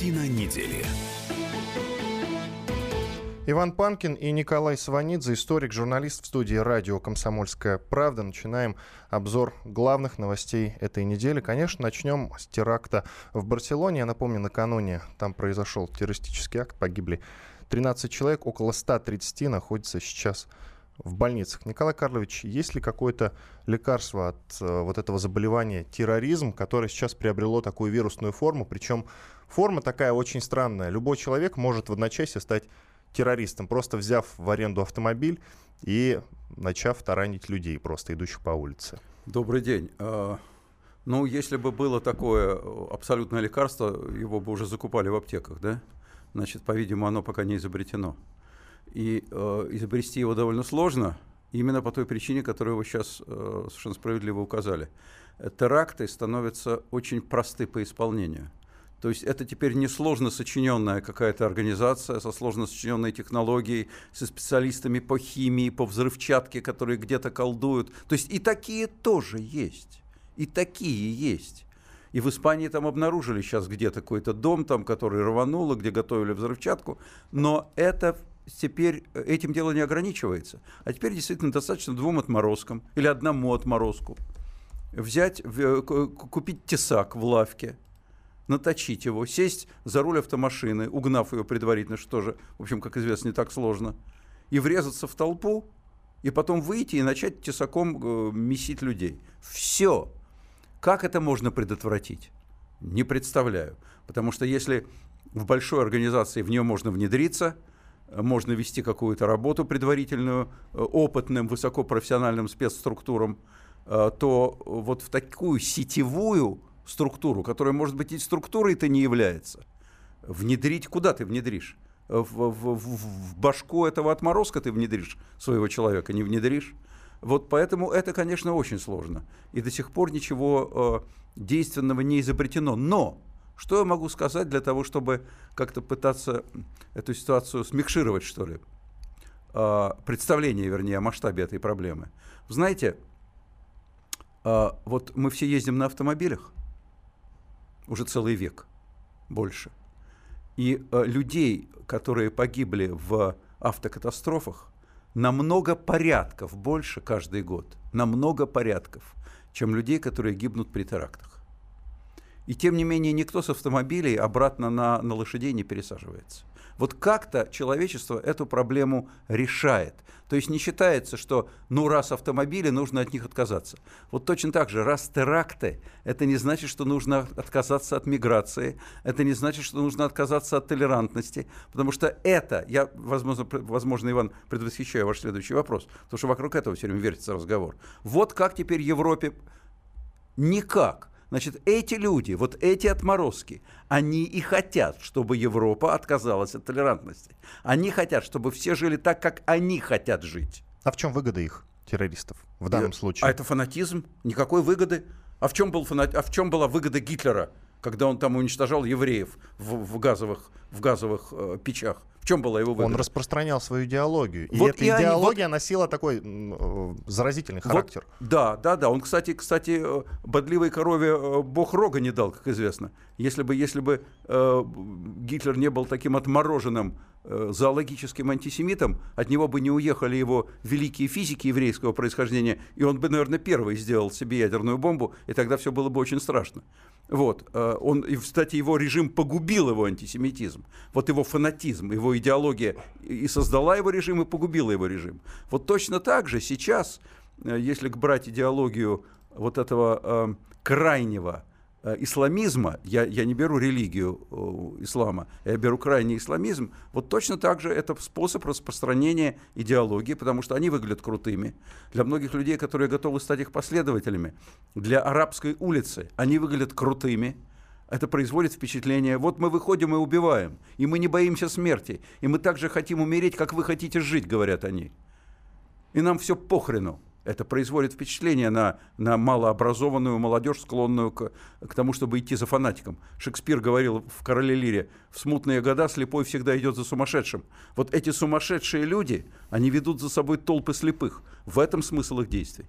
Картина недели. Иван Панкин и Николай Сванидзе, историк, журналист в студии радио «Комсомольская правда». Начинаем обзор главных новостей этой недели. Конечно, начнем с теракта в Барселоне. Я напомню, накануне там произошел террористический акт, погибли 13 человек, около 130 находятся сейчас в больницах. Николай Карлович, есть ли какое-то лекарство от э, вот этого заболевания терроризм, которое сейчас приобрело такую вирусную форму? Причем форма такая очень странная. Любой человек может в одночасье стать террористом, просто взяв в аренду автомобиль и начав таранить людей, просто идущих по улице. Добрый день. А, ну, если бы было такое абсолютное лекарство, его бы уже закупали в аптеках, да? Значит, по-видимому, оно пока не изобретено. И э, изобрести его довольно сложно, именно по той причине, которую вы сейчас э, совершенно справедливо указали. Теракты становятся очень просты по исполнению. То есть это теперь не сложно сочиненная какая-то организация со сложно сочиненной технологией, со специалистами по химии, по взрывчатке, которые где-то колдуют. То есть и такие тоже есть. И такие есть. И в Испании там обнаружили сейчас где-то какой-то дом, там, который рвануло, где готовили взрывчатку. Но это теперь этим дело не ограничивается. А теперь действительно достаточно двум отморозкам или одному отморозку взять, купить тесак в лавке, наточить его, сесть за руль автомашины, угнав ее предварительно, что же, в общем, как известно, не так сложно, и врезаться в толпу, и потом выйти и начать тесаком э, месить людей. Все. Как это можно предотвратить? Не представляю. Потому что если в большой организации в нее можно внедриться, можно вести какую-то работу предварительную э, опытным, высокопрофессиональным спецструктурам, э, то вот в такую сетевую структуру, которая, может быть, и структурой-то не является, внедрить, куда ты внедришь? В, в, в, в башку этого отморозка ты внедришь своего человека, не внедришь. Вот поэтому это, конечно, очень сложно. И до сих пор ничего э, действенного не изобретено. Но что я могу сказать для того, чтобы как-то пытаться эту ситуацию смекшировать, что ли? Э, представление, вернее, о масштабе этой проблемы. Знаете, э, вот мы все ездим на автомобилях, уже целый век, больше. И э, людей, которые погибли в автокатастрофах, намного порядков больше каждый год, намного порядков, чем людей, которые гибнут при терактах. И тем не менее никто с автомобилей обратно на, на лошадей не пересаживается. Вот как-то человечество эту проблему решает. То есть не считается, что ну раз автомобили, нужно от них отказаться. Вот точно так же, раз теракты, это не значит, что нужно отказаться от миграции, это не значит, что нужно отказаться от толерантности, потому что это, я, возможно, возможно Иван, предвосхищаю ваш следующий вопрос, потому что вокруг этого все время вертится разговор. Вот как теперь Европе никак Значит, эти люди, вот эти отморозки, они и хотят, чтобы Европа отказалась от толерантности. Они хотят, чтобы все жили так, как они хотят жить. А в чем выгода их, террористов, в данном И, случае? А это фанатизм, никакой выгоды. А в чем, был фанат... а в чем была выгода Гитлера, когда он там уничтожал евреев в, в газовых, в газовых э, печах? В чем была его выгода? Он распространял свою идеологию. И вот эта и идеология они, вот... носила такой э, заразительный характер. Вот, да, да, да. Он, кстати, кстати, э, бодливой корове э, бог рога не дал, как известно. Если бы, если бы э, Гитлер не был таким отмороженным зоологическим антисемитом, от него бы не уехали его великие физики еврейского происхождения, и он бы, наверное, первый сделал себе ядерную бомбу, и тогда все было бы очень страшно. Вот. Э, он, и, кстати, его режим погубил его антисемитизм. Вот его фанатизм, его идеология и создала его режим, и погубила его режим. Вот точно так же сейчас, э, если брать идеологию вот этого э, крайнего э, исламизма, я, я не беру религию э, ислама, я беру крайний исламизм, вот точно так же это способ распространения идеологии, потому что они выглядят крутыми. Для многих людей, которые готовы стать их последователями, для арабской улицы они выглядят крутыми, это производит впечатление, вот мы выходим и убиваем, и мы не боимся смерти, и мы так же хотим умереть, как вы хотите жить, говорят они. И нам все похрену. Это производит впечатление на, на малообразованную молодежь, склонную к, к тому, чтобы идти за фанатиком. Шекспир говорил в «Короле Лире», в смутные года слепой всегда идет за сумасшедшим. Вот эти сумасшедшие люди, они ведут за собой толпы слепых. В этом смысл их действий.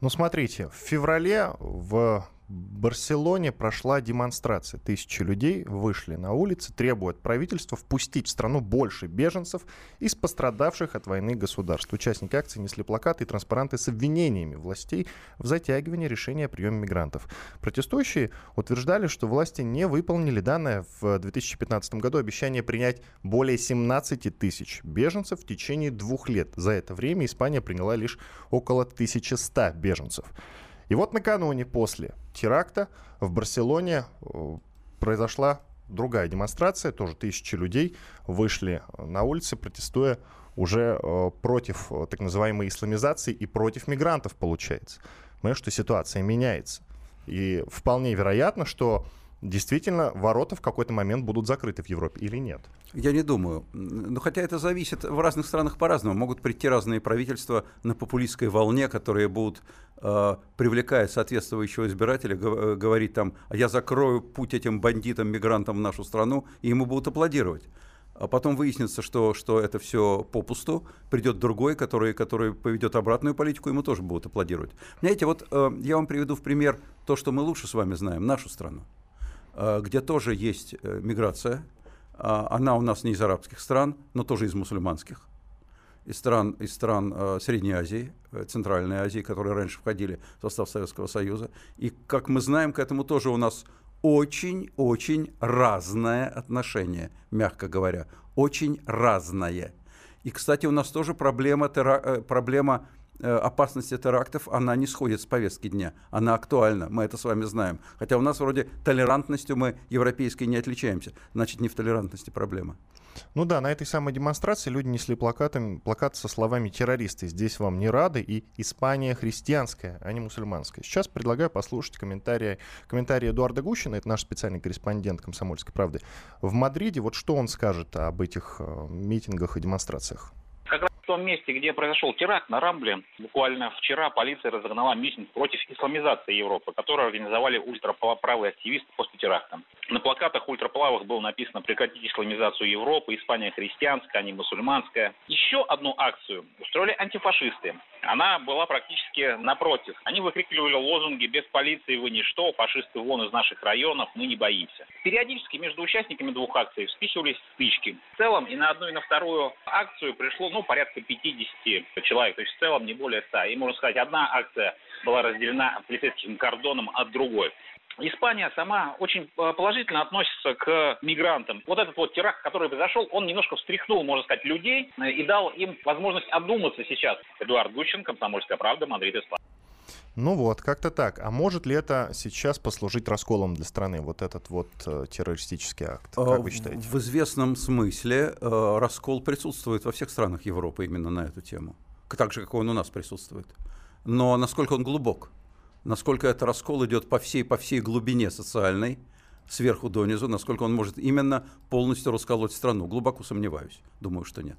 Ну, смотрите, в феврале в Барселоне прошла демонстрация. Тысячи людей вышли на улицы, требуя от правительства впустить в страну больше беженцев из пострадавших от войны государств. Участники акции несли плакаты и транспаранты с обвинениями властей в затягивании решения о приеме мигрантов. Протестующие утверждали, что власти не выполнили данное в 2015 году обещание принять более 17 тысяч беженцев в течение двух лет. За это время Испания приняла лишь около 1100 беженцев. И вот накануне, после теракта, в Барселоне э, произошла другая демонстрация, тоже тысячи людей вышли на улицы, протестуя уже э, против э, так называемой исламизации и против мигрантов, получается. Понимаешь, что ситуация меняется. И вполне вероятно, что действительно ворота в какой-то момент будут закрыты в Европе или нет? Я не думаю. Но хотя это зависит в разных странах по-разному. Могут прийти разные правительства на популистской волне, которые будут, э, привлекая соответствующего избирателя, г- говорить там, а я закрою путь этим бандитам, мигрантам в нашу страну, и ему будут аплодировать. А потом выяснится, что, что это все попусту, придет другой, который, который поведет обратную политику, ему тоже будут аплодировать. Знаете, вот э, я вам приведу в пример то, что мы лучше с вами знаем, нашу страну. Э, где тоже есть э, миграция. А, она у нас не из арабских стран, но тоже из мусульманских, из стран, из стран э, Средней Азии, Центральной Азии, которые раньше входили в состав Советского Союза. И, как мы знаем, к этому тоже у нас очень-очень разное отношение, мягко говоря. Очень разное. И, кстати, у нас тоже проблема, тера, проблема опасности терактов, она не сходит с повестки дня. Она актуальна, мы это с вами знаем. Хотя у нас вроде толерантностью мы европейской не отличаемся. Значит, не в толерантности проблема. Ну да, на этой самой демонстрации люди несли плакаты, плакат со словами «террористы, здесь вам не рады» и «Испания христианская, а не мусульманская». Сейчас предлагаю послушать комментарии, комментарии Эдуарда Гущина, это наш специальный корреспондент «Комсомольской правды» в Мадриде. Вот что он скажет об этих э, митингах и демонстрациях. В том месте, где произошел теракт на Рамбле, буквально вчера полиция разогнала митинг против исламизации Европы, который организовали ультраправые активисты после теракта. На плакатах ультраправых было написано «Прекратить исламизацию Европы, Испания христианская, а не мусульманская». Еще одну акцию устроили антифашисты. Она была практически напротив. Они выкрикивали лозунги «Без полиции вы ничто, фашисты вон из наших районов, мы не боимся». Периодически между участниками двух акций вспихивались стычки. В целом и на одну, и на вторую акцию пришло ну, порядка 50 человек, то есть в целом не более 100. И можно сказать, одна акция была разделена полицейским кордоном от другой. Испания сама очень э, положительно относится к мигрантам. Вот этот вот теракт, который произошел, он немножко встряхнул, можно сказать, людей э, и дал им возможность одуматься сейчас. Эдуард Гущин, Комсомольская правда, Мадрид, Испания. Ну вот, как-то так. А может ли это сейчас послужить расколом для страны, вот этот вот э, террористический акт? Как вы считаете? В известном смысле э, раскол присутствует во всех странах Европы именно на эту тему. Так же, как он у нас присутствует. Но насколько он глубок? Насколько этот раскол идет по всей, по всей глубине социальной, сверху донизу, насколько он может именно полностью расколоть страну? Глубоко сомневаюсь. Думаю, что нет.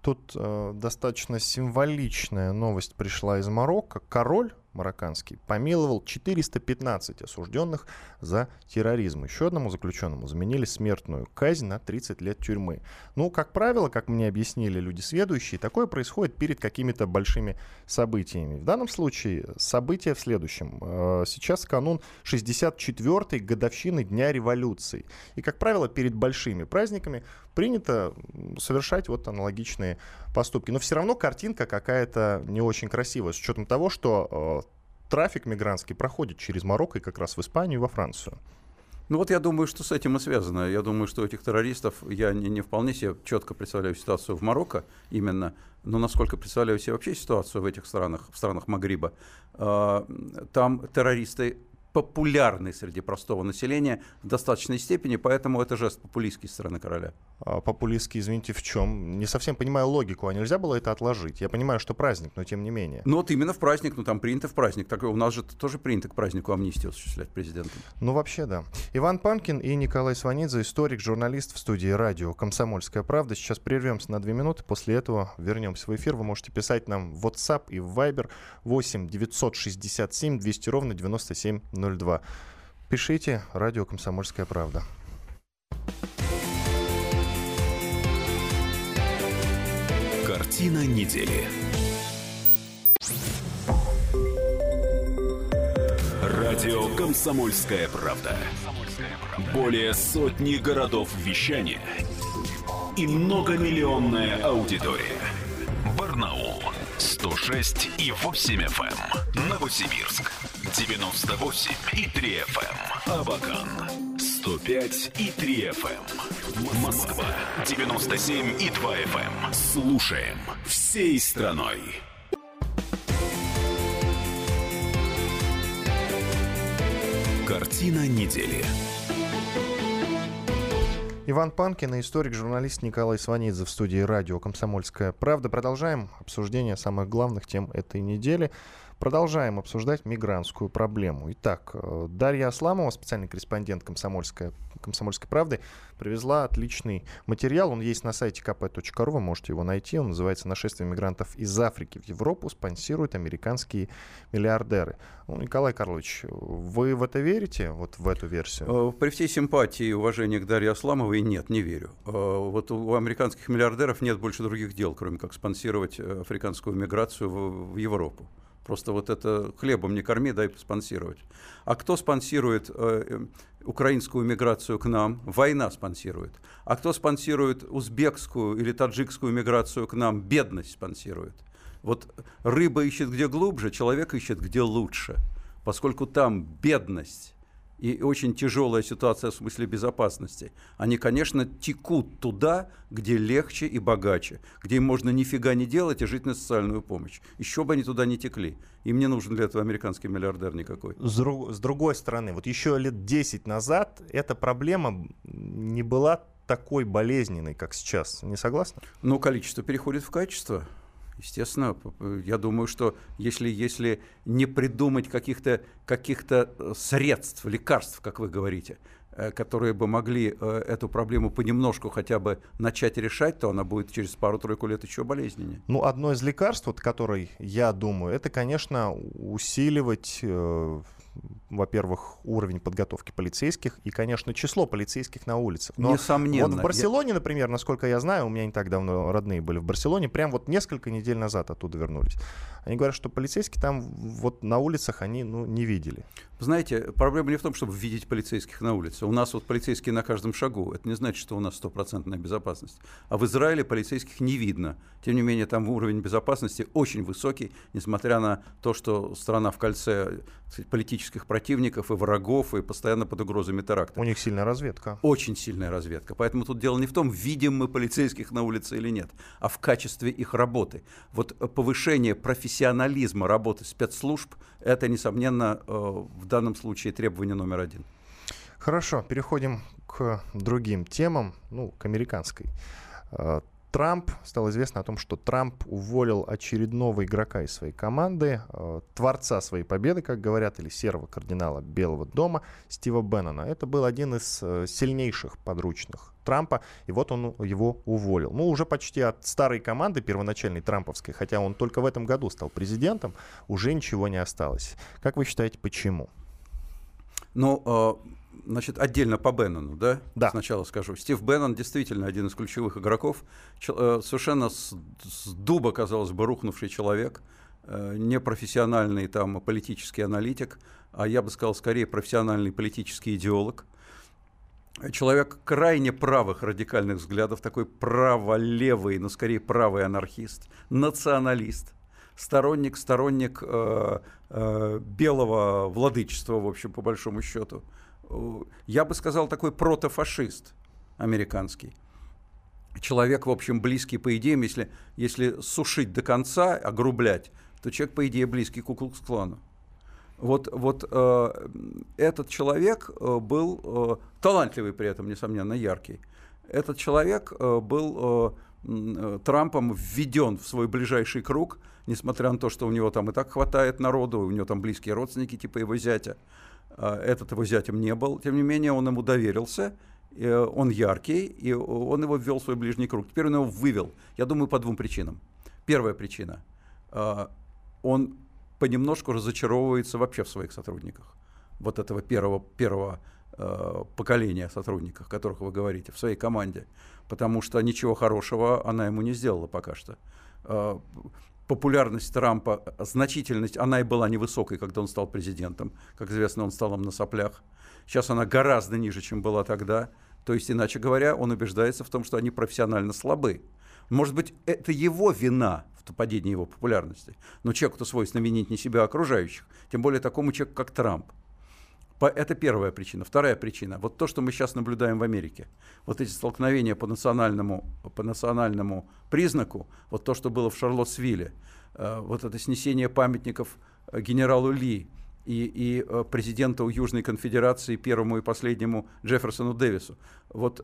Тут э, достаточно символичная новость пришла из Марокко. Король марокканский помиловал 415 осужденных за терроризм. Еще одному заключенному заменили смертную казнь на 30 лет тюрьмы. Ну, как правило, как мне объяснили люди сведущие, такое происходит перед какими-то большими событиями. В данном случае событие в следующем. Э, сейчас канун 64-й годовщины Дня революции. И, как правило, перед большими праздниками принято совершать вот аналогичные поступки. Но все равно картинка какая-то не очень красивая, с учетом того, что э, трафик мигрантский проходит через Марокко и как раз в Испанию и во Францию. Ну вот я думаю, что с этим и связано. Я думаю, что этих террористов, я не, не вполне себе четко представляю ситуацию в Марокко именно, но насколько представляю себе вообще ситуацию в этих странах, в странах Магриба, э, там террористы популярны среди простого населения в достаточной степени, поэтому это жест популистский стороны короля. А популистский, извините, в чем? Не совсем понимаю логику, а нельзя было это отложить? Я понимаю, что праздник, но тем не менее. Ну вот именно в праздник, ну там принято в праздник. Так, у нас же тоже принято к празднику амнистию осуществлять президентом. Ну вообще да. Иван Панкин и Николай Сванидзе, историк, журналист в студии радио «Комсомольская правда». Сейчас прервемся на две минуты, после этого вернемся в эфир. Вы можете писать нам в WhatsApp и в Viber 8 967 200 ровно 9702. 02. Пишите, радио «Комсомольская правда». Картина недели. Радио «Комсомольская правда». Более сотни городов вещания и многомиллионная аудитория. Барнаул 106 и 8 FM. Эм. Новосибирск 98 и 3 FM. Эм. Абакан 105 и 3 FM. Эм. Москва 97 и 2 FM. Слушаем всей страной. Картина недели. Иван Панкин и историк, журналист Николай Сванидзе в студии радио «Комсомольская правда». Продолжаем обсуждение самых главных тем этой недели. Продолжаем обсуждать мигрантскую проблему. Итак, э, Дарья Асламова, специальный корреспондент «Комсомольской, «Комсомольской правды», привезла отличный материал. Он есть на сайте kp.ru, вы можете его найти. Он называется «Нашествие мигрантов из Африки в Европу спонсируют американские миллиардеры». Ну, Николай Карлович, вы в это верите, вот в эту версию? Э, при всей симпатии и уважении к Дарье Асламовой нет, не верю. Э, вот у американских миллиардеров нет больше других дел, кроме как спонсировать африканскую миграцию в Европу. Просто вот это хлебом не корми, дай спонсировать. А кто спонсирует э, украинскую миграцию к нам? Война спонсирует. А кто спонсирует узбекскую или таджикскую миграцию к нам? Бедность спонсирует. Вот рыба ищет где глубже, человек ищет где лучше. Поскольку там бедность и очень тяжелая ситуация в смысле безопасности, они, конечно, текут туда, где легче и богаче, где им можно нифига не делать и жить на социальную помощь. Еще бы они туда не текли. Им не нужен для этого американский миллиардер никакой. С, друг, с другой стороны, вот еще лет 10 назад эта проблема не была такой болезненной, как сейчас. Не согласны? Ну, количество переходит в качество. Естественно, я думаю, что если, если не придумать каких-то каких э, средств, лекарств, как вы говорите, э, которые бы могли э, эту проблему понемножку хотя бы начать решать, то она будет через пару-тройку лет еще болезненнее. Ну, одно из лекарств, вот, которое я думаю, это, конечно, усиливать во-первых, уровень подготовки полицейских и, конечно, число полицейских на улицах. Но Несомненно. Вот в Барселоне, я... например, насколько я знаю, у меня не так давно родные были в Барселоне, прям вот несколько недель назад оттуда вернулись. Они говорят, что полицейские там вот на улицах они ну, не видели. Знаете, проблема не в том, чтобы видеть полицейских на улице. У нас вот полицейские на каждом шагу. Это не значит, что у нас стопроцентная безопасность. А в Израиле полицейских не видно. Тем не менее, там уровень безопасности очень высокий, несмотря на то, что страна в кольце сказать, политических противников и врагов, и постоянно под угрозами теракта. У них сильная разведка. Очень сильная разведка. Поэтому тут дело не в том, видим мы полицейских на улице или нет, а в качестве их работы. Вот повышение профессионализма работы спецслужб – это, несомненно, э, в в данном случае требование номер один. Хорошо, переходим к другим темам, ну, к американской. Трамп, стало известно о том, что Трамп уволил очередного игрока из своей команды, э, творца своей победы, как говорят, или серого кардинала Белого дома Стива Беннона. Это был один из э, сильнейших подручных Трампа, и вот он его уволил. Ну, уже почти от старой команды первоначальной трамповской, хотя он только в этом году стал президентом, уже ничего не осталось. Как вы считаете, почему? Ну, э, значит, отдельно по Беннону, да? Да. Сначала скажу. Стив Беннон действительно один из ключевых игроков. Э, совершенно с, с дуба, казалось бы, рухнувший человек, э, непрофессиональный там политический аналитик, а я бы сказал, скорее профессиональный политический идеолог – человек крайне правых радикальных взглядов, такой право-левый, но скорее правый анархист, националист, сторонник, сторонник э, э, белого владычества, в общем, по большому счету. Я бы сказал, такой протофашист американский. Человек, в общем, близкий по идеям, если, если сушить до конца, огрублять, то человек, по идее, близкий к Куклукс-клану. Вот, вот э, этот человек э, был э, талантливый при этом, несомненно, яркий. Этот человек э, был э, э, Трампом введен в свой ближайший круг, несмотря на то, что у него там и так хватает народу, у него там близкие родственники типа его зятя. Э, этот его зятем не был. Тем не менее, он ему доверился, он яркий, и он его ввел в свой ближний круг. Теперь он его вывел, я думаю, по двум причинам. Первая причина. Э, он понемножку разочаровывается вообще в своих сотрудниках. Вот этого первого, первого э, поколения сотрудников, о которых вы говорите, в своей команде. Потому что ничего хорошего она ему не сделала пока что. Популярность Трампа, значительность, она и была невысокой, когда он стал президентом. Как известно, он стал им на соплях. Сейчас она гораздо ниже, чем была тогда. То есть, иначе говоря, он убеждается в том, что они профессионально слабы. Может быть, это его вина в падении его популярности. Но человеку-то свойственно винить не себя, а окружающих. Тем более такому человеку, как Трамп. Это первая причина. Вторая причина. Вот то, что мы сейчас наблюдаем в Америке. Вот эти столкновения по национальному, по национальному признаку, вот то, что было в Шарлоттсвилле, э, вот это снесение памятников э, генералу Ли и, и э, президенту Южной конфедерации, первому и последнему Джефферсону Дэвису. Вот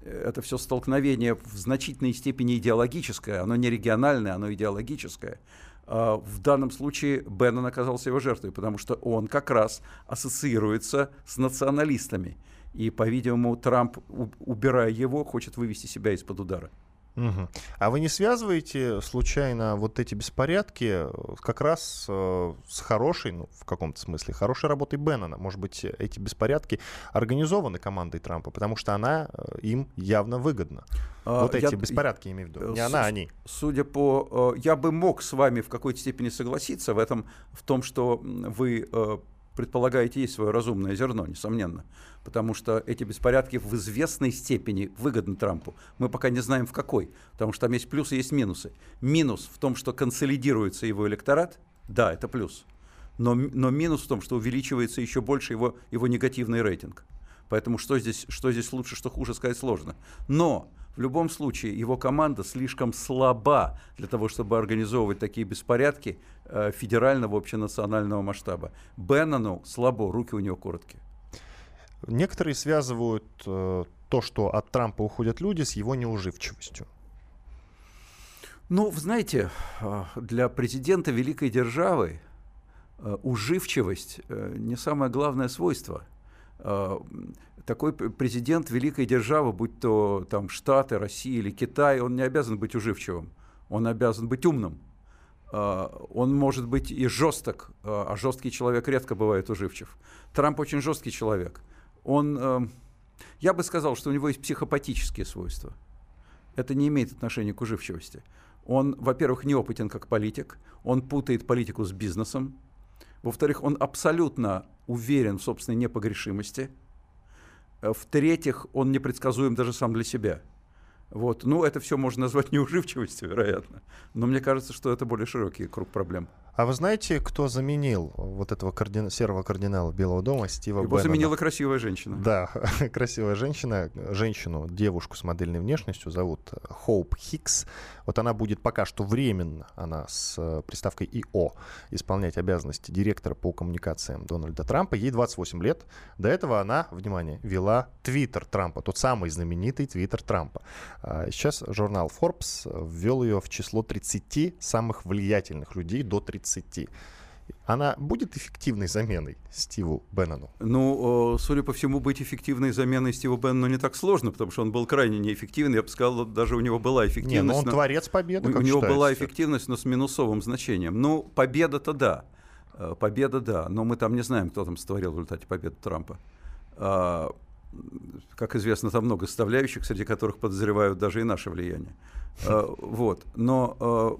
это все столкновение в значительной степени идеологическое, оно не региональное, оно идеологическое. А, в данном случае Беннон оказался его жертвой, потому что он как раз ассоциируется с националистами. И, по-видимому, Трамп, убирая его, хочет вывести себя из-под удара. Угу. А вы не связываете случайно вот эти беспорядки э, как раз э, с хорошей, ну, в каком-то смысле, хорошей работой Беннона? Может быть, эти беспорядки организованы командой Трампа, потому что она э, им явно выгодна? А, вот эти я, беспорядки, я имею в виду. Не с, она, а они. Судя по... Э, я бы мог с вами в какой-то степени согласиться в этом, в том, что вы э, предполагаете, есть свое разумное зерно, несомненно. Потому что эти беспорядки в известной степени выгодны Трампу. Мы пока не знаем в какой, потому что там есть плюсы есть минусы. Минус в том, что консолидируется его электорат, да, это плюс. Но, но минус в том, что увеличивается еще больше его, его негативный рейтинг. Поэтому что здесь, что здесь лучше, что хуже сказать сложно. Но в любом случае его команда слишком слаба для того, чтобы организовывать такие беспорядки э, федерального общенационального масштаба. Беннону слабо, руки у него короткие. Некоторые связывают э, то, что от Трампа уходят люди, с его неуживчивостью. Ну, знаете, э, для президента великой державы э, уживчивость э, не самое главное свойство – такой президент великой державы, будь то там Штаты, Россия или Китай, он не обязан быть уживчивым, он обязан быть умным. Э, он может быть и жесток, э, а жесткий человек редко бывает уживчив. Трамп очень жесткий человек. Он, я бы сказал, что у него есть психопатические свойства. Это не имеет отношения к уживчивости. Он, во-первых, неопытен как политик, он путает политику с бизнесом, во-вторых, он абсолютно уверен в собственной непогрешимости. Э, в-третьих, он непредсказуем даже сам для себя. Вот. Ну, это все можно назвать неуживчивостью, вероятно. Но мне кажется, что это более широкий круг проблем. А вы знаете, кто заменил вот этого кардина... серого кардинала Белого дома Стива Его Беннона? заменила красивая женщина. Да, красивая женщина. Женщину, девушку с модельной внешностью зовут Хоуп Хикс. Вот она будет пока что временно, она с э, приставкой ИО, исполнять обязанности директора по коммуникациям Дональда Трампа. Ей 28 лет. До этого она, внимание, вела Твиттер Трампа, тот самый знаменитый Твиттер Трампа. А сейчас журнал Forbes ввел ее в число 30 самых влиятельных людей до 30 30. Она будет эффективной заменой Стиву Беннону? Ну, судя по всему, быть эффективной заменой Стиву Беннону не так сложно, потому что он был крайне неэффективный. Я бы сказал, даже у него была эффективность. Не, но он но... творец победы, У, у него была эффективность, но с минусовым значением. Ну, победа-то да. Э, победа, да. Но мы там не знаем, кто там сотворил в результате победы Трампа. А, как известно, там много составляющих, среди которых подозревают даже и наше влияние. А, вот. Но а,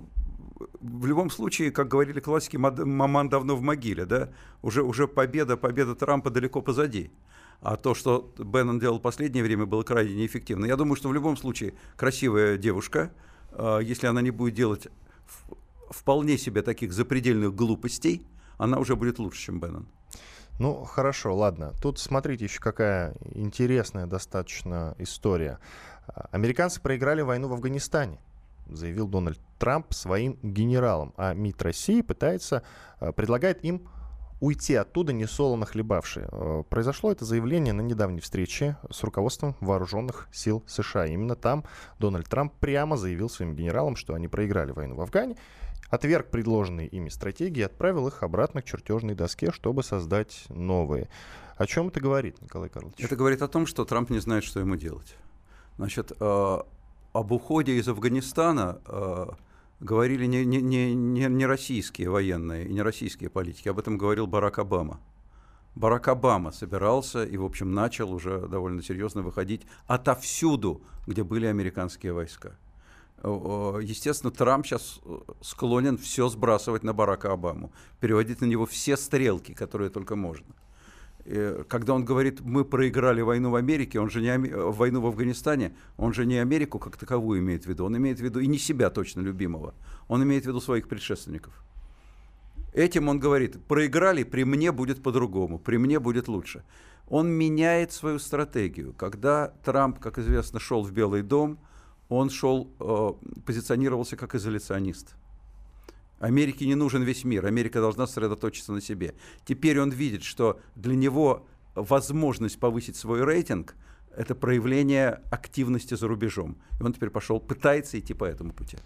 в любом случае, как говорили классики, маман давно в могиле, да, уже, уже победа, победа Трампа далеко позади. А то, что Беннон делал в последнее время, было крайне неэффективно. Я думаю, что в любом случае красивая девушка, а, если она не будет делать вполне себе таких запредельных глупостей, она уже будет лучше, чем Беннон. Ну, хорошо, ладно. Тут смотрите еще какая интересная достаточно история. Американцы проиграли войну в Афганистане заявил Дональд Трамп своим генералам, а МИД России пытается, э, предлагает им уйти оттуда не солоно хлебавшие. Э, произошло это заявление на недавней встрече с руководством вооруженных сил США. Именно там Дональд Трамп прямо заявил своим генералам, что они проиграли войну в Афгане, отверг предложенные ими стратегии и отправил их обратно к чертежной доске, чтобы создать новые. О чем это говорит, Николай Карлович? Это говорит о том, что Трамп не знает, что ему делать. Значит, э, об уходе из Афганистана э, говорили не, не, не, не российские военные и не российские политики, об этом говорил Барак Обама. Барак Обама собирался и, в общем, начал уже довольно серьезно выходить отовсюду, где были американские войска. естественно, Трамп сейчас склонен все сбрасывать на Барака Обаму, переводить на него все стрелки, которые только можно. Когда он говорит, мы проиграли войну в Америке, он же не войну в Афганистане, он же не Америку как таковую имеет в виду, он имеет в виду и не себя точно любимого, он имеет в виду своих предшественников. Этим он говорит, проиграли, при мне будет по-другому, при мне будет лучше. Он меняет свою стратегию. Когда Трамп, как известно, шел в Белый дом, он шел, э, позиционировался как изоляционист. Америке не нужен весь мир, Америка должна сосредоточиться на себе. Теперь он видит, что для него возможность повысить свой рейтинг – это проявление активности за рубежом. И он теперь пошел, пытается идти по этому пути.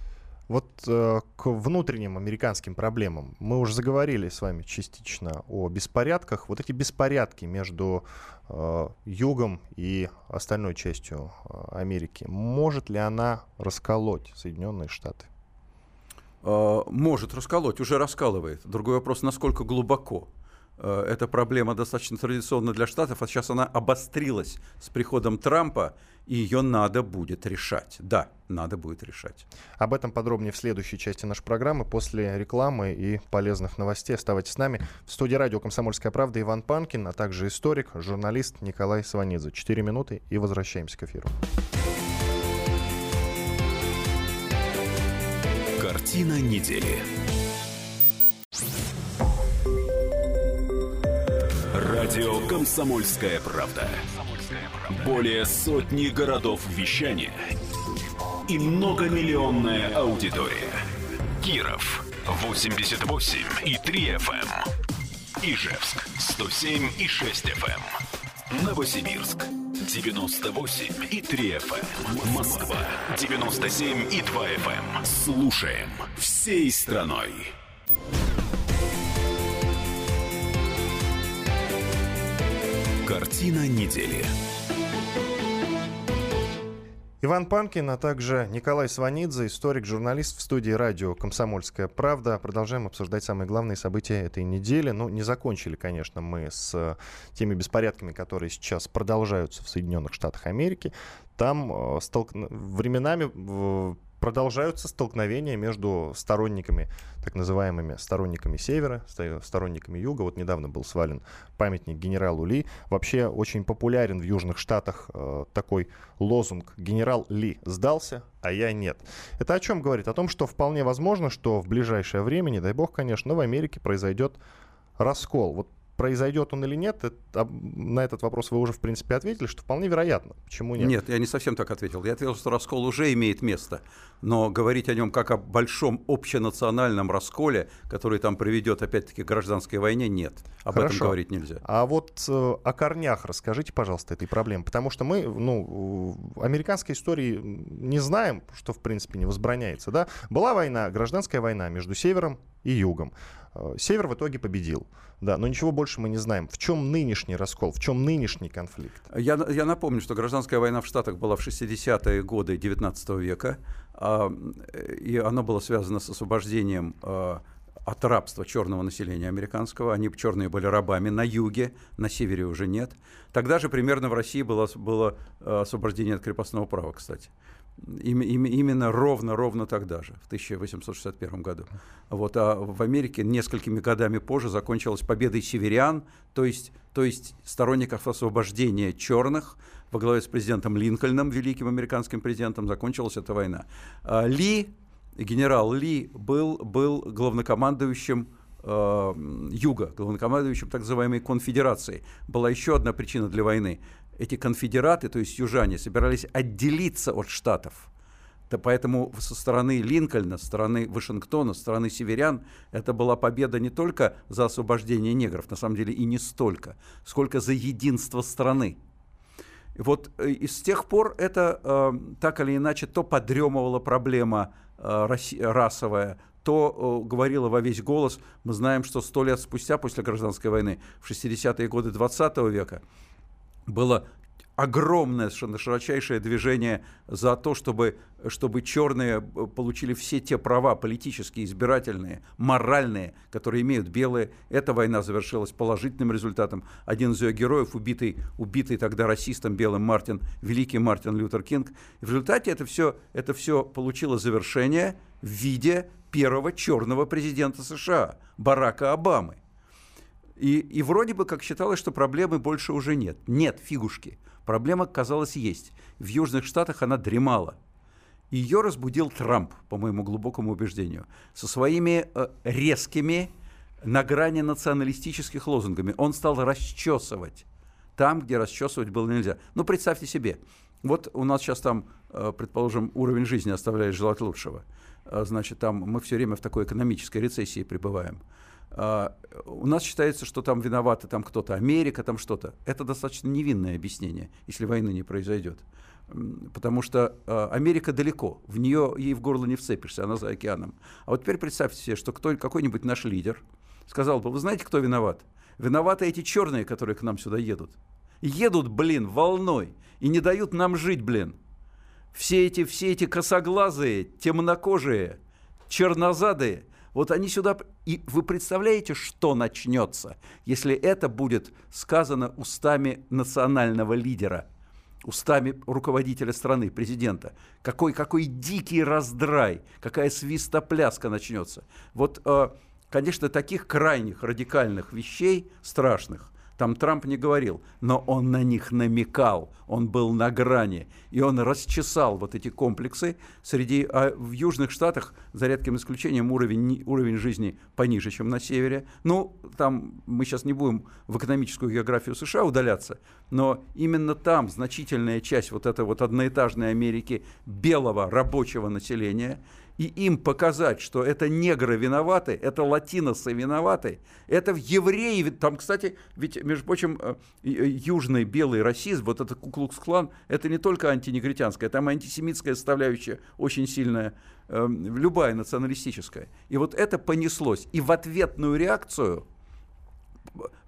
Вот э, к внутренним американским проблемам. Мы уже заговорили с вами частично о беспорядках. Вот эти беспорядки между э, югом и остальной частью э, Америки, может ли она расколоть Соединенные Штаты? Э, может расколоть, уже раскалывает. Другой вопрос, насколько глубоко. Э, эта проблема достаточно традиционна для Штатов, а сейчас она обострилась с приходом Трампа, и ее надо будет решать. Да, надо будет решать. Об этом подробнее в следующей части нашей программы после рекламы и полезных новостей. Оставайтесь с нами. В студии радио «Комсомольская правда» Иван Панкин, а также историк, журналист Николай Сванидзе. Четыре минуты и возвращаемся к эфиру. Картина недели. Радио «Комсомольская правда». Более сотни городов вещания и многомиллионная аудитория. Киров 88 и 3 FM. Эм. Ижевск 107 и 6 FM. Эм. Новосибирск 98 и 3 FM. Эм. Москва 97 и 2 FM. Слушаем всей страной. Картина недели. Иван Панкин, а также Николай Сванидзе, историк, журналист в студии радио «Комсомольская правда». Продолжаем обсуждать самые главные события этой недели. Ну, не закончили, конечно, мы с теми беспорядками, которые сейчас продолжаются в Соединенных Штатах Америки. Там э, столк... временами продолжаются столкновения между сторонниками, так называемыми сторонниками Севера, сторонниками Юга. Вот недавно был свален памятник генералу Ли. Вообще очень популярен в Южных Штатах э, такой лозунг «Генерал Ли сдался, а я нет». Это о чем говорит? О том, что вполне возможно, что в ближайшее время, не дай бог, конечно, в Америке произойдет раскол. Вот произойдет он или нет, это, на этот вопрос вы уже, в принципе, ответили, что вполне вероятно. Почему нет? Нет, я не совсем так ответил. Я ответил, что раскол уже имеет место. Но говорить о нем как о большом общенациональном расколе, который там приведет, опять-таки, к гражданской войне, нет. Об Хорошо. этом говорить нельзя. А вот э, о корнях расскажите, пожалуйста, этой проблемы. Потому что мы, ну, американской истории не знаем, что, в принципе, не возбраняется. Да? Была война, гражданская война между севером и югом. Э, север в итоге победил. Да, но ничего больше мы не знаем. В чем нынешний раскол, в чем нынешний конфликт? Я, я напомню, что гражданская война в Штатах была в 60-е годы 19 века, а, и она была связана с освобождением а, от рабства черного населения американского. Они черные были рабами на юге, на севере уже нет. Тогда же примерно в России было, было а, освобождение от крепостного права, кстати. Им, им, именно ровно-ровно тогда же, в 1861 году. Вот, а в Америке несколькими годами позже закончилась победой северян, то есть, то есть сторонников освобождения черных во главе с президентом Линкольном, великим американским президентом, закончилась эта война. А Ли, генерал Ли, был, был главнокомандующим э, Юга, главнокомандующим так называемой конфедерации. Была еще одна причина для войны эти конфедераты, то есть южане, собирались отделиться от штатов. Да поэтому со стороны Линкольна, со стороны Вашингтона, со стороны северян это была победа не только за освобождение негров, на самом деле и не столько, сколько за единство страны. И вот э, и с тех пор это э, так или иначе то подремывала проблема э, расовая, то э, говорила во весь голос. Мы знаем, что сто лет спустя, после гражданской войны, в 60-е годы 20 века, было огромное, совершенно широчайшее движение за то, чтобы, чтобы черные э, получили все те права политические, избирательные, моральные, которые имеют белые. Эта война завершилась положительным результатом. Один из ее героев, убитый, убитый тогда расистом белым Мартин, великий Мартин Лютер Кинг. И в результате это все, это все получило завершение в виде первого черного президента США, Барака Обамы. И, и вроде бы как считалось, что проблемы больше уже нет. Нет, фигушки. Проблема, казалось, есть. В Южных Штатах она дремала. Ее разбудил Трамп, по моему глубокому убеждению, со своими э, резкими на грани националистических лозунгами. Он стал расчесывать там, где расчесывать было нельзя. Ну, представьте себе, вот у нас сейчас там, э, предположим, уровень жизни оставляет желать лучшего. Э, значит, там мы все время в такой экономической рецессии пребываем. Uh, у нас считается, что там виноваты там кто-то, Америка, там что-то. Это достаточно невинное объяснение, если войны не произойдет. Потому что uh, Америка далеко, в нее ей в горло не вцепишься, она за океаном. А вот теперь представьте себе, что кто, какой-нибудь наш лидер сказал бы, вы знаете, кто виноват? Виноваты эти черные, которые к нам сюда едут. Едут, блин, волной и не дают нам жить, блин. Все эти, все эти косоглазые, темнокожие, чернозадые – вот они сюда... И вы представляете, что начнется, если это будет сказано устами национального лидера, устами руководителя страны, президента? Какой, какой дикий раздрай, какая свистопляска начнется. Вот, э, конечно, таких крайних радикальных вещей, страшных, там Трамп не говорил, но он на них намекал, он был на грани, и он расчесал вот эти комплексы. Среди, а в Южных Штатах, за редким исключением, уровень, уровень жизни пониже, чем на севере. Ну, там мы сейчас не будем в экономическую географию США удаляться, но именно там значительная часть вот этой вот одноэтажной Америки белого рабочего населения – и им показать, что это негры виноваты, это латиносы виноваты, это евреи, там, кстати, ведь, между прочим, э, э, южный белый расизм, вот этот Куклукс-клан, это не только антинегритянская, там антисемитская составляющая очень сильная, эм, любая националистическая. И вот это понеслось. И в ответную реакцию –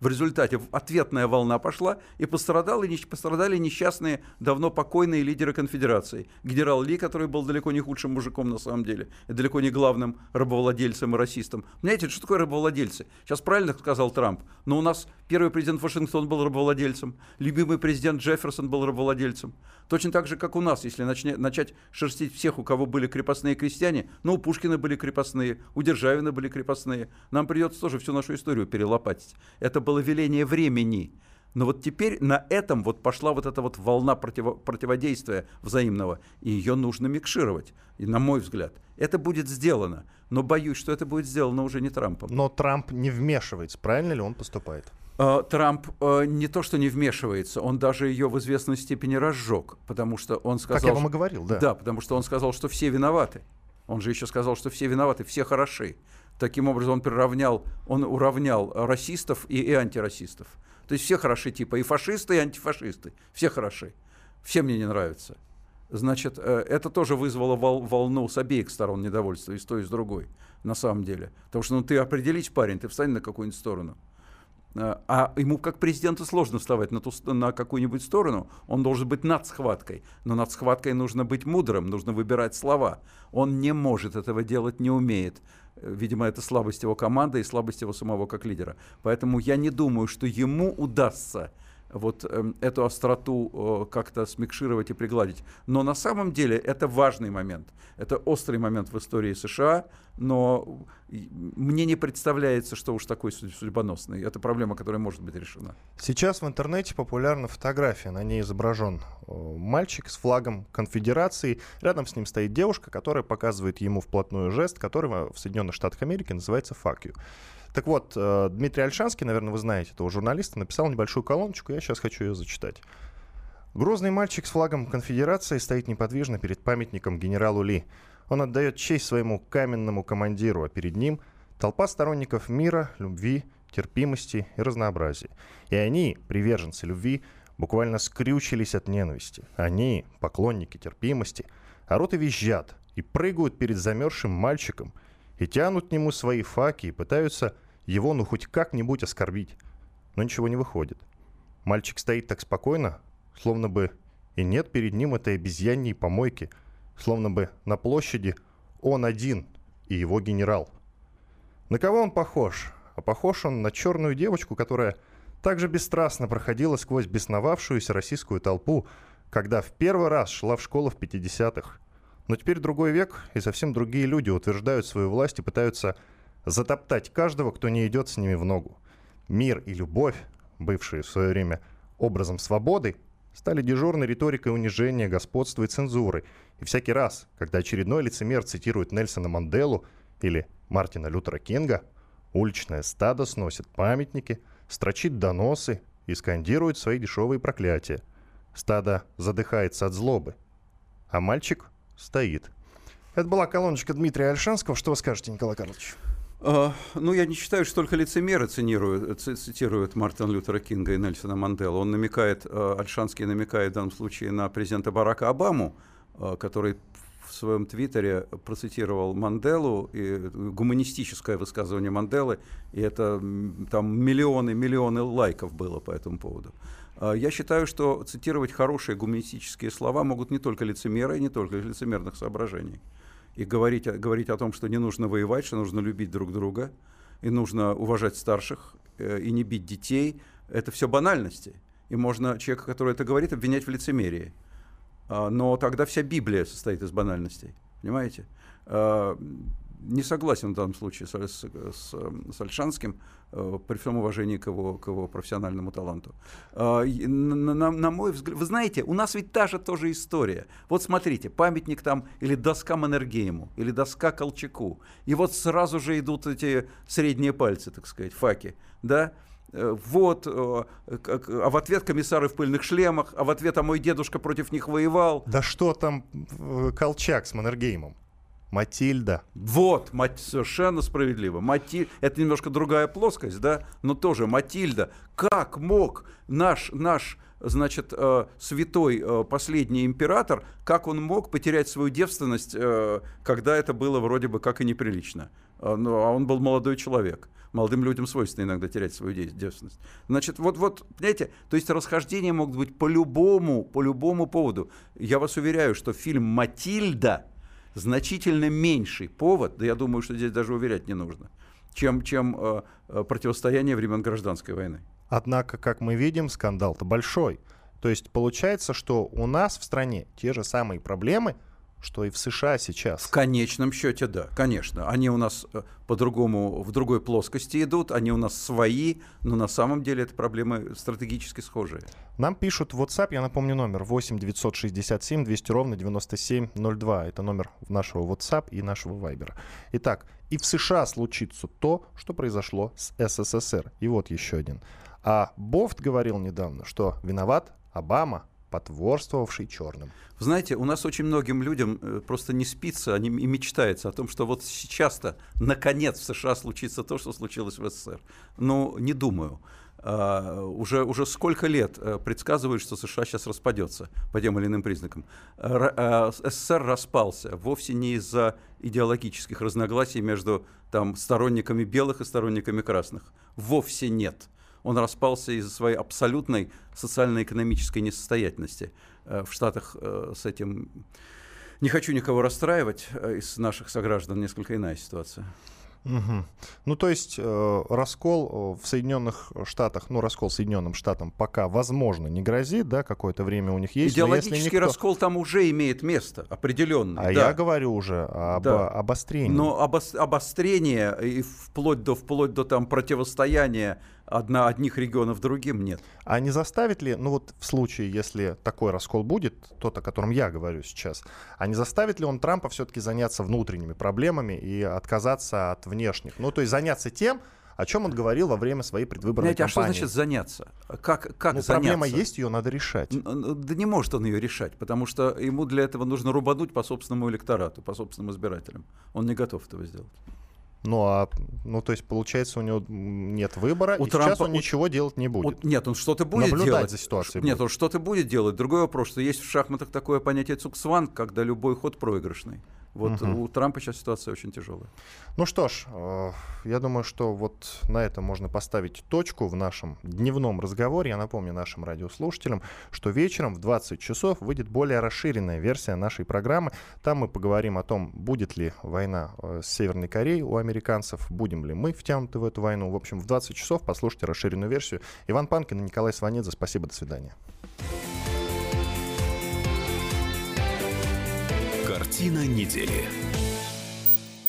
в результате ответная волна пошла, и пострадали, пострадали несчастные, давно покойные лидеры конфедерации. Генерал Ли, который был далеко не худшим мужиком на самом деле, и далеко не главным рабовладельцем и расистом. Знаете, что такое рабовладельцы? Сейчас правильно сказал Трамп, но у нас первый президент Вашингтон был рабовладельцем, любимый президент Джефферсон был рабовладельцем. Точно так же, как у нас, если начне, начать шерстить всех, у кого были крепостные крестьяне, ну, у Пушкина были крепостные, у Державина были крепостные, нам придется тоже всю нашу историю перелопатить. Это было веление времени. Но вот теперь на этом вот пошла вот эта вот волна противо, противодействия взаимного, и ее нужно микшировать, и, на мой взгляд. Это будет сделано, но боюсь, что это будет сделано уже не Трампом. Но Трамп не вмешивается, правильно ли он поступает? А, Трамп э, не то что не вмешивается, он даже ее в известной степени разжег, потому что он сказал... Как я вам и говорил, да. Да, потому что он сказал, что все виноваты. Он же еще сказал, что все виноваты, все хороши. Таким образом, он приравнял, он уравнял расистов и, и антирасистов. То есть все хороши, типа и фашисты, и антифашисты. Все хороши. Все мне не нравятся. Значит, э, это тоже вызвало вол, волну с обеих сторон недовольства, и с той, и с другой, на самом деле. Потому что ну, ты определись, парень, ты встань на какую-нибудь сторону. Э, а ему как президенту сложно вставать на, ту, на какую-нибудь сторону, он должен быть над схваткой. Но над схваткой нужно быть мудрым, нужно выбирать слова. Он не может этого делать, не умеет. Э, видимо, это слабость его команды и слабость его самого как лидера. Поэтому я не думаю, что ему удастся вот э, эту остроту как-то смикшировать и пригладить. Но на самом деле это важный момент. Это острый момент в истории США, но мне не представляется, что уж такой судьбоносный. Это проблема, которая может быть решена. Сейчас в интернете популярна фотография. На ней изображен мальчик с флагом конфедерации. Рядом с ним стоит девушка, которая показывает ему вплотную жест, который в Соединенных Штатах Америки называется «fuck you». Так вот, э, Дмитрий Альшанский, наверное, вы знаете этого журналиста, написал небольшую колоночку, я сейчас хочу ее зачитать. Грозный мальчик с флагом конфедерации стоит неподвижно перед памятником генералу Ли. Он отдает честь своему каменному командиру, а перед ним толпа сторонников мира, любви, терпимости и разнообразия. И они, приверженцы любви, буквально скрючились от ненависти. Они, поклонники терпимости, орут и визжат, и прыгают перед замерзшим мальчиком, и тянут к нему свои факи, и пытаются его ну хоть как-нибудь оскорбить. Но ничего не выходит. Мальчик стоит так спокойно, словно бы и нет перед ним этой обезьяньей помойки, словно бы на площади он один и его генерал. На кого он похож? А похож он на черную девочку, которая также бесстрастно проходила сквозь бесновавшуюся российскую толпу, когда в первый раз шла в школу в 50-х. Но теперь другой век, и совсем другие люди утверждают свою власть и пытаются затоптать каждого, кто не идет с ними в ногу. Мир и любовь, бывшие в свое время образом свободы, стали дежурной риторикой унижения, господства и цензуры. И всякий раз, когда очередной лицемер цитирует Нельсона Манделу или Мартина Лютера Кинга, уличное стадо сносит памятники, строчит доносы и скандирует свои дешевые проклятия. Стадо задыхается от злобы, а мальчик стоит. Это была колоночка Дмитрия Альшанского. Что вы скажете, Николай Карлович? Uh, ну, я не считаю, что только лицемеры цитируют, Мартина Лютера Кинга и Нельсона Манделу. Он намекает, uh, Альшанский намекает в данном случае на президента Барака Обаму, uh, который в своем твиттере процитировал Манделу, и гуманистическое высказывание Манделы, и это там миллионы, миллионы лайков было по этому поводу. Я считаю, что цитировать хорошие гуманистические слова могут не только лицемеры, и не только из лицемерных соображений и говорить, говорить о том, что не нужно воевать, что нужно любить друг друга, и нужно уважать старших, э, и не бить детей, это все банальности. И можно человека, который это говорит, обвинять в лицемерии. А, но тогда вся Библия состоит из банальностей. Понимаете? Не согласен в данном случае с, с, с, с Альшанским, э, при всем уважении к его, к его профессиональному таланту. Э, на, на, на мой взгляд, вы знаете, у нас ведь та же тоже история. Вот смотрите, памятник там, или доска Маннергейму, или доска Колчаку, и вот сразу же идут эти средние пальцы, так сказать, факи, да, э, вот, а в ответ комиссары в пыльных шлемах, а в ответ, а мой дедушка против них воевал. Да что там Колчак с Маннергеймом? Матильда. Вот, мать, совершенно справедливо. Мати... Это немножко другая плоскость, да, но тоже Матильда. Как мог наш, наш значит, э, святой э, последний император, как он мог потерять свою девственность, э, когда это было вроде бы как и неприлично? Э, ну, а он был молодой человек. Молодым людям свойственно иногда терять свою девственность. Значит, вот, вот, понимаете, то есть расхождения могут быть по любому, по любому поводу. Я вас уверяю, что фильм «Матильда» значительно меньший повод, да я думаю, что здесь даже уверять не нужно, чем, чем э, э, противостояние времен гражданской войны. Однако, как мы видим, скандал-то большой. То есть получается, что у нас в стране те же самые проблемы, что и в США сейчас. В конечном счете, да, конечно. Они у нас э, по-другому, в другой плоскости идут, они у нас свои, но на самом деле это проблемы стратегически схожие. Нам пишут в WhatsApp, я напомню номер 8 967 200 ровно 9702. Это номер нашего WhatsApp и нашего Viber. Итак, и в США случится то, что произошло с СССР. И вот еще один. А Бофт говорил недавно, что виноват Обама, потворствовавший черным. Знаете, у нас очень многим людям э, просто не спится они, и мечтается о том, что вот сейчас-то, наконец, в США случится то, что случилось в СССР. Ну, не думаю. Uh, уже, уже сколько лет uh, предсказывают, что США сейчас распадется по тем или иным признакам. Uh, СССР распался вовсе не из-за идеологических разногласий между там, сторонниками белых и сторонниками красных. Вовсе нет он распался из-за своей абсолютной социально-экономической несостоятельности. Э, в Штатах э, с этим... Не хочу никого расстраивать, э, из наших сограждан несколько иная ситуация. Угу. Ну, то есть э, раскол в Соединенных Штатах, ну, раскол Соединенным Штатам пока, возможно, не грозит, да, какое-то время у них есть. Идеологический никто... раскол там уже имеет место, определенно. А да. я говорю уже об да. обострении. Но обос... обострение и вплоть до, вплоть до там противостояния одна, одних регионов другим нет. А не заставит ли, ну вот в случае, если такой раскол будет, тот, о котором я говорю сейчас, а не заставит ли он Трампа все-таки заняться внутренними проблемами и отказаться от внешних? Ну, то есть заняться тем, о чем он говорил во время своей предвыборной Знаете, кампании. а что значит заняться? Как, как ну, заняться? проблема есть, ее надо решать. Да не может он ее решать, потому что ему для этого нужно рубануть по собственному электорату, по собственным избирателям. Он не готов этого сделать. Ну, а, ну, то есть, получается, у него нет выбора, у и Трампа, сейчас он у... ничего делать не будет. У... Нет, он что-то будет Наблюдать делать. за ситуацией Нет, будет. он что-то будет делать. Другой вопрос, что есть в шахматах такое понятие цуксван, когда любой ход проигрышный. Вот угу. у Трампа сейчас ситуация очень тяжелая. Ну что ж, э, я думаю, что вот на этом можно поставить точку в нашем дневном разговоре. Я напомню нашим радиослушателям, что вечером в 20 часов выйдет более расширенная версия нашей программы. Там мы поговорим о том, будет ли война э, с Северной Кореей у американцев, будем ли мы втянуты в эту войну. В общем, в 20 часов послушайте расширенную версию. Иван Панкин и Николай Сванидзе. Спасибо, до свидания. Картина недели.